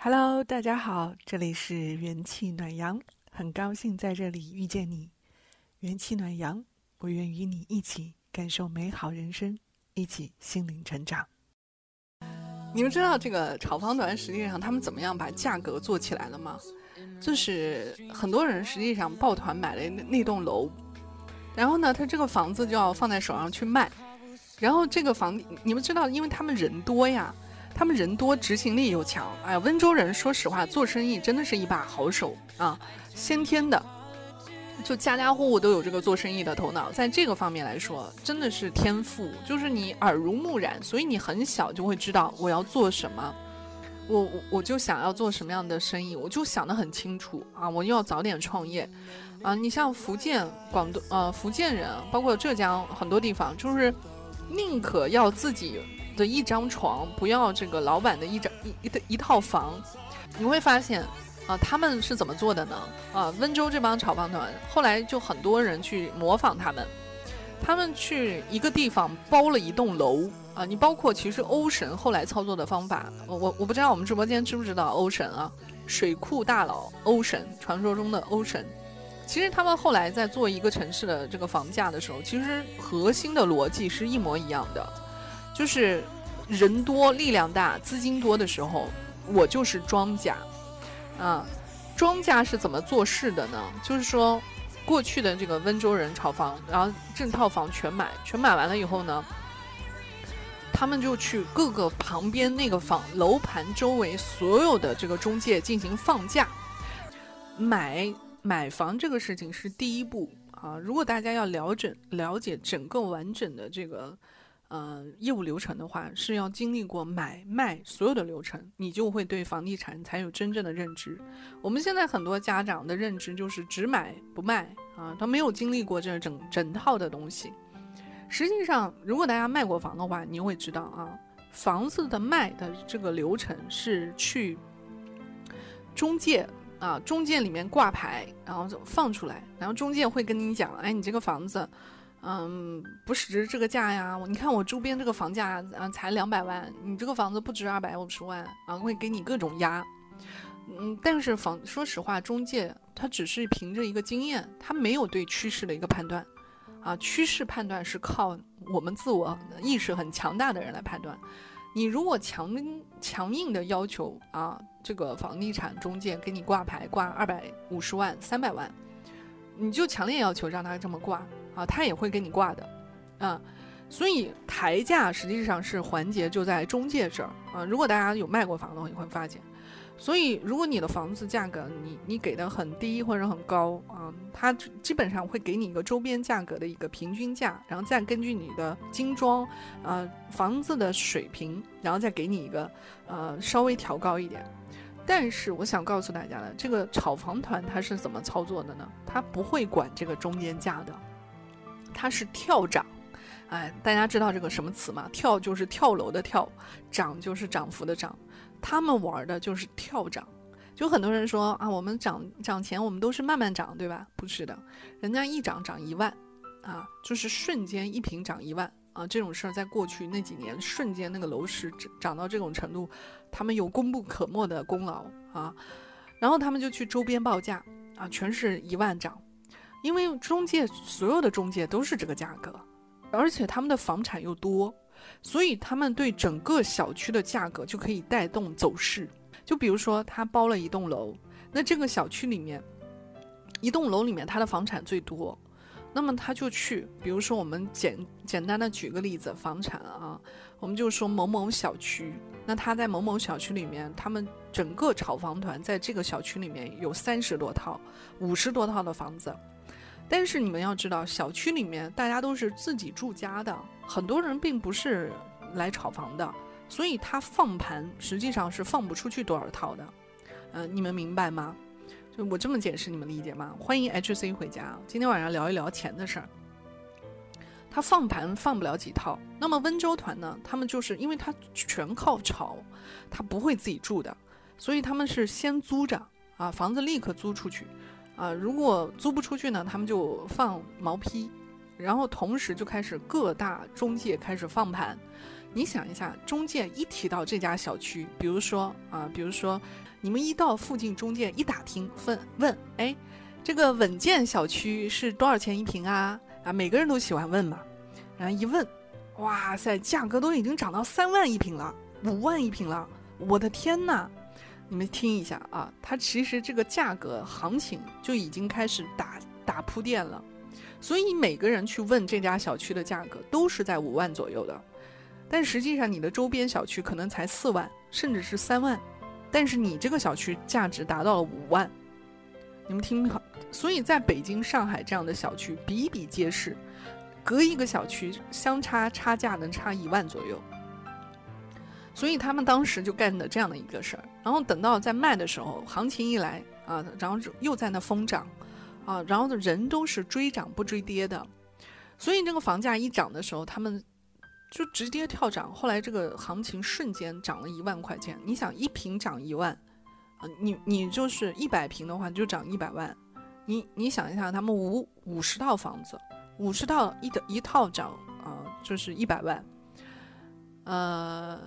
Hello，大家好，这里是元气暖阳，很高兴在这里遇见你。元气暖阳，我愿与你一起感受美好人生，一起心灵成长。你们知道这个炒房团实际上他们怎么样把价格做起来了吗？就是很多人实际上抱团买了那那栋楼，然后呢，他这个房子就要放在手上去卖，然后这个房你们知道，因为他们人多呀，他们人多，执行力又强。哎呀，温州人说实话做生意真的是一把好手啊，先天的。就家家户户都有这个做生意的头脑，在这个方面来说，真的是天赋，就是你耳濡目染，所以你很小就会知道我要做什么，我我我就想要做什么样的生意，我就想得很清楚啊，我要早点创业，啊，你像福建、广东呃福建人，包括浙江很多地方，就是宁可要自己的一张床，不要这个老板的一张一一一套房，你会发现。啊，他们是怎么做的呢？啊，温州这帮炒房团后来就很多人去模仿他们，他们去一个地方包了一栋楼啊。你包括其实欧神后来操作的方法，我我我不知道我们直播间知不知道欧神啊？水库大佬欧神，传说中的欧神，其实他们后来在做一个城市的这个房价的时候，其实核心的逻辑是一模一样的，就是人多力量大资金多的时候，我就是庄家。啊，庄家是怎么做事的呢？就是说，过去的这个温州人炒房，然后整套房全买，全买完了以后呢，他们就去各个旁边那个房楼盘周围所有的这个中介进行放价。买买房这个事情是第一步啊，如果大家要了解了解整个完整的这个。呃，业务流程的话是要经历过买卖所有的流程，你就会对房地产才有真正的认知。我们现在很多家长的认知就是只买不卖啊，他没有经历过这整整套的东西。实际上，如果大家卖过房的话，你会知道啊，房子的卖的这个流程是去中介啊，中介里面挂牌，然后放出来，然后中介会跟你讲，哎，你这个房子。嗯，不值这个价呀！你看我周边这个房价啊，才两百万，你这个房子不值二百五十万啊，会给你各种压。嗯，但是房说实话，中介他只是凭着一个经验，他没有对趋势的一个判断，啊，趋势判断是靠我们自我意识很强大的人来判断。你如果强强硬的要求啊，这个房地产中介给你挂牌挂二百五十万、三百万，你就强烈要求让他这么挂。啊，他也会给你挂的，啊，所以抬价实际上是环节就在中介这儿啊。如果大家有卖过房的话，你会发现，所以如果你的房子价格你你给的很低或者很高啊，他基本上会给你一个周边价格的一个平均价，然后再根据你的精装啊房子的水平，然后再给你一个呃稍微调高一点。但是我想告诉大家的，这个炒房团他是怎么操作的呢？他不会管这个中间价的。它是跳涨，哎，大家知道这个什么词吗？跳就是跳楼的跳，涨就是涨幅的涨，他们玩的就是跳涨。就很多人说啊，我们涨涨钱，我们都是慢慢涨，对吧？不是的，人家一涨涨一万，啊，就是瞬间一平涨一万啊，这种事儿在过去那几年，瞬间那个楼市涨涨到这种程度，他们有功不可没的功劳啊。然后他们就去周边报价啊，全是一万涨。因为中介所有的中介都是这个价格，而且他们的房产又多，所以他们对整个小区的价格就可以带动走势。就比如说他包了一栋楼，那这个小区里面，一栋楼里面他的房产最多，那么他就去，比如说我们简简单的举个例子，房产啊，我们就说某某小区，那他在某某小区里面，他们整个炒房团在这个小区里面有三十多套、五十多套的房子。但是你们要知道，小区里面大家都是自己住家的，很多人并不是来炒房的，所以他放盘实际上是放不出去多少套的。嗯，你们明白吗？就我这么解释，你们理解吗？欢迎 HC 回家，今天晚上聊一聊钱的事儿。他放盘放不了几套，那么温州团呢？他们就是因为他全靠炒，他不会自己住的，所以他们是先租着啊，房子立刻租出去。啊，如果租不出去呢，他们就放毛坯，然后同时就开始各大中介开始放盘，你想一下，中介一提到这家小区，比如说啊，比如说你们一到附近，中介一打听，问问，哎，这个稳健小区是多少钱一平啊？啊，每个人都喜欢问嘛。然后一问，哇塞，价格都已经涨到三万一平了，五万一平了，我的天呐！你们听一下啊，它其实这个价格行情就已经开始打打铺垫了，所以每个人去问这家小区的价格都是在五万左右的。但实际上，你的周边小区可能才四万，甚至是三万，但是你这个小区价值达到了五万，你们听好。所以，在北京、上海这样的小区比比皆是，隔一个小区相差差价能差一万左右。所以他们当时就干的这样的一个事儿，然后等到在卖的时候，行情一来啊，然后又在那疯涨，啊，然后人都是追涨不追跌的，所以这个房价一涨的时候，他们。就直接跳涨，后来这个行情瞬间涨了一万块钱。你想一平涨一万，啊，你你就是一百平的话就涨一百万。你你想一下，他们五五十套房子，五十套一的一套涨啊，就是一百万，呃，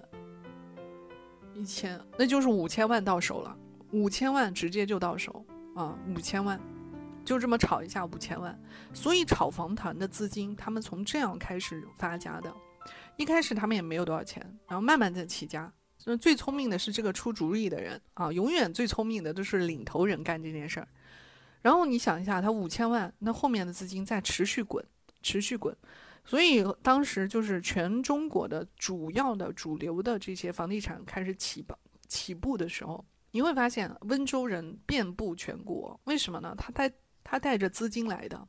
一千那就是五千万到手了，五千万直接就到手啊，五千万就这么炒一下五千万。所以炒房团的资金，他们从这样开始发家的。一开始他们也没有多少钱，然后慢慢在起家。那最聪明的是这个出主意的人啊，永远最聪明的都是领头人干这件事儿。然后你想一下，他五千万，那后面的资金在持续滚，持续滚。所以当时就是全中国的主要的主流的这些房地产开始起步起步的时候，你会发现温州人遍布全国。为什么呢？他带他带着资金来的。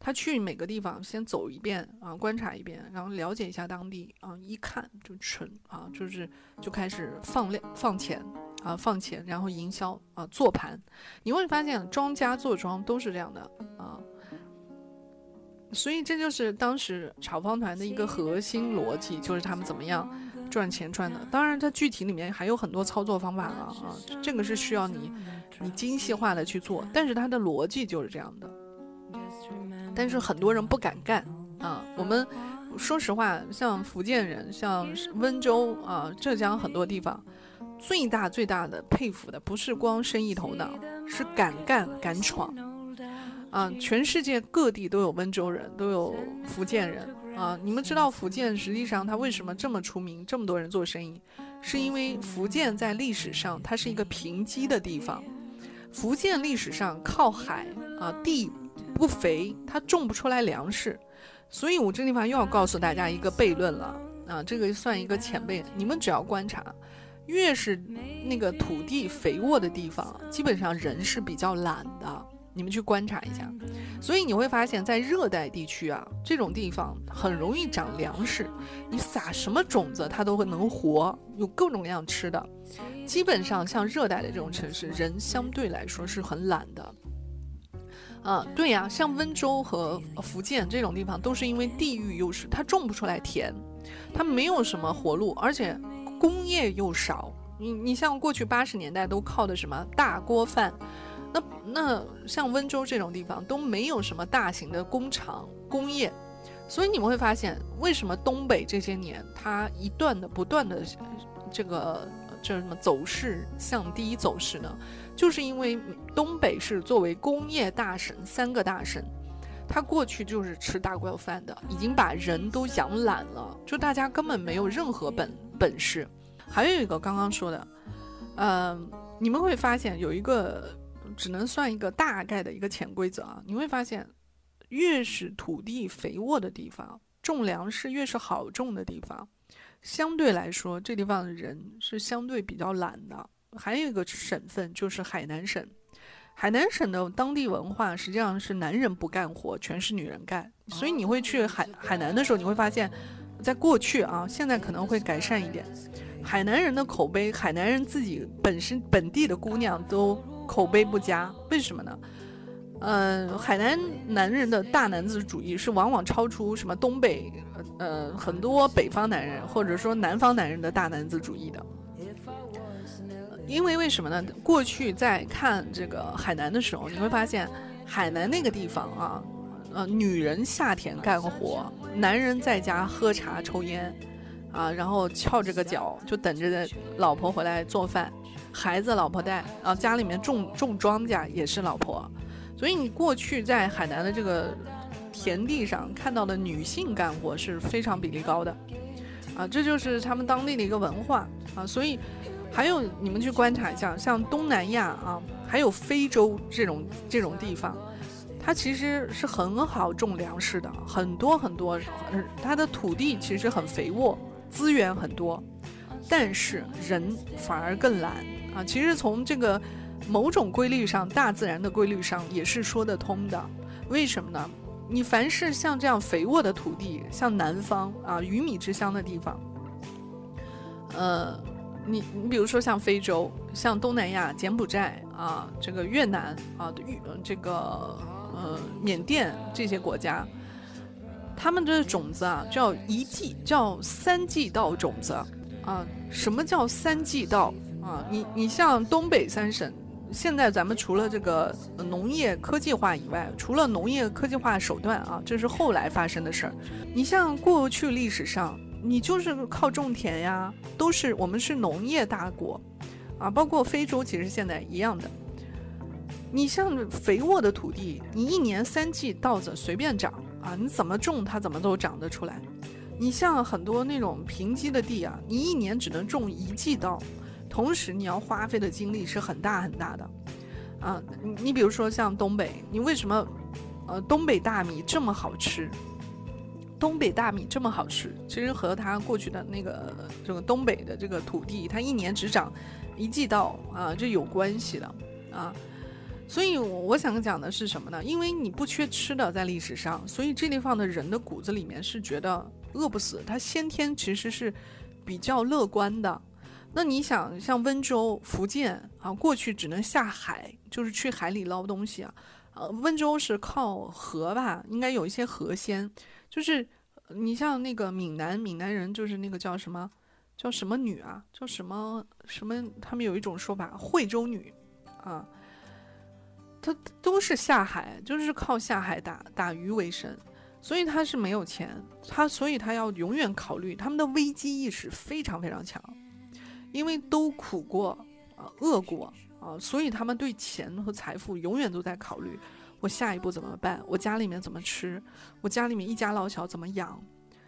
他去每个地方先走一遍啊，观察一遍，然后了解一下当地啊，一看就纯啊，就是就开始放量放钱啊，放钱，然后营销啊，做盘。你会发现庄家做庄都是这样的啊，所以这就是当时炒房团的一个核心逻辑，就是他们怎么样赚钱赚的。当然，它具体里面还有很多操作方法了啊，这个是需要你你精细化的去做，但是它的逻辑就是这样的。但是很多人不敢干啊！我们说实话，像福建人，像温州啊、浙江很多地方，最大最大的佩服的不是光生意头脑，是敢干敢闯啊！全世界各地都有温州人，都有福建人啊！你们知道福建实际上它为什么这么出名，这么多人做生意，是因为福建在历史上它是一个贫瘠的地方，福建历史上靠海啊地。不肥，它种不出来粮食，所以我这地方又要告诉大家一个悖论了啊！这个算一个前辈，你们只要观察，越是那个土地肥沃的地方，基本上人是比较懒的。你们去观察一下，所以你会发现在热带地区啊，这种地方很容易长粮食，你撒什么种子它都会能活，有各种各样吃的。基本上像热带的这种城市，人相对来说是很懒的。嗯，对呀，像温州和福建这种地方，都是因为地域优势，它种不出来田，它没有什么活路，而且工业又少。你你像过去八十年代都靠的什么大锅饭，那那像温州这种地方都没有什么大型的工厂工业，所以你们会发现，为什么东北这些年它一段的不断的这个这什么走势向低走势呢？就是因为东北是作为工业大省，三个大省，它过去就是吃大锅饭的，已经把人都养懒了，就大家根本没有任何本本事。还有一个刚刚说的，嗯，你们会发现有一个只能算一个大概的一个潜规则啊，你会发现，越是土地肥沃的地方，种粮食越是好种的地方，相对来说，这地方的人是相对比较懒的。还有一个省份就是海南省，海南省的当地文化实际上是男人不干活，全是女人干。所以你会去海海南的时候，你会发现，在过去啊，现在可能会改善一点。海南人的口碑，海南人自己本身本地的姑娘都口碑不佳，为什么呢？嗯，海南男人的大男子主义是往往超出什么东北，呃，很多北方男人或者说南方男人的大男子主义的。因为为什么呢？过去在看这个海南的时候，你会发现，海南那个地方啊，呃，女人下田干活，男人在家喝茶抽烟，啊，然后翘着个脚就等着老婆回来做饭，孩子老婆带，然后家里面种种庄稼也是老婆，所以你过去在海南的这个田地上看到的女性干活是非常比例高的，啊，这就是他们当地的一个文化。啊，所以还有你们去观察一下，像东南亚啊，还有非洲这种这种地方。它其实是很好种粮食的，很多很多，它的土地其实很肥沃，资源很多，但是人反而更懒。啊。其实从这个某种规律上，大自然的规律上也是说得通的。为什么呢？你凡是像这样肥沃的土地，像南方啊，鱼米之乡的地方，呃，你你比如说像非洲、像东南亚、柬埔寨啊，这个越南啊，越这个。呃，缅甸这些国家，他们的种子啊，叫一季，叫三季稻种子啊。什么叫三季稻啊？你你像东北三省，现在咱们除了这个农业科技化以外，除了农业科技化手段啊，这是后来发生的事儿。你像过去历史上，你就是靠种田呀，都是我们是农业大国啊，包括非洲，其实现在一样的。你像肥沃的土地，你一年三季稻子随便长啊，你怎么种它怎么都长得出来。你像很多那种贫瘠的地啊，你一年只能种一季稻，同时你要花费的精力是很大很大的。啊，你你比如说像东北，你为什么，呃，东北大米这么好吃？东北大米这么好吃，其实和它过去的那个这个东北的这个土地，它一年只长一季稻啊，这有关系的啊。所以我想讲的是什么呢？因为你不缺吃的，在历史上，所以这地方的人的骨子里面是觉得饿不死，他先天其实是比较乐观的。那你想，像温州、福建啊，过去只能下海，就是去海里捞东西啊。呃，温州是靠河吧，应该有一些河鲜。就是你像那个闽南，闽南人就是那个叫什么，叫什么女啊？叫什么什么？他们有一种说法，惠州女啊。他都是下海，就是靠下海打打鱼为生，所以他是没有钱，他所以他要永远考虑他们的危机意识非常非常强，因为都苦过啊饿过啊，所以他们对钱和财富永远都在考虑，我下一步怎么办？我家里面怎么吃？我家里面一家老小怎么养？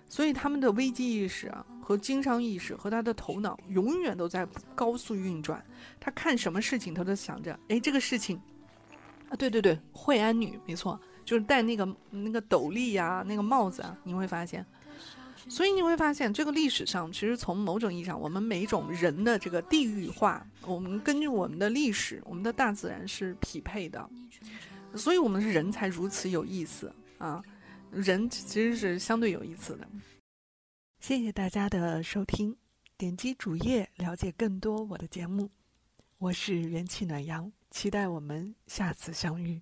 所以他们的危机意识啊和经商意识和他的头脑永远都在高速运转，他看什么事情他都想着，哎，这个事情。啊，对对对，惠安女没错，就是戴那个那个斗笠呀，那个帽子啊，你会发现，所以你会发现，这个历史上其实从某种意义上，我们每一种人的这个地域化，我们根据我们的历史，我们的大自然是匹配的，所以我们是人才如此有意思啊，人其实是相对有意思的。谢谢大家的收听，点击主页了解更多我的节目，我是元气暖阳。期待我们下次相遇。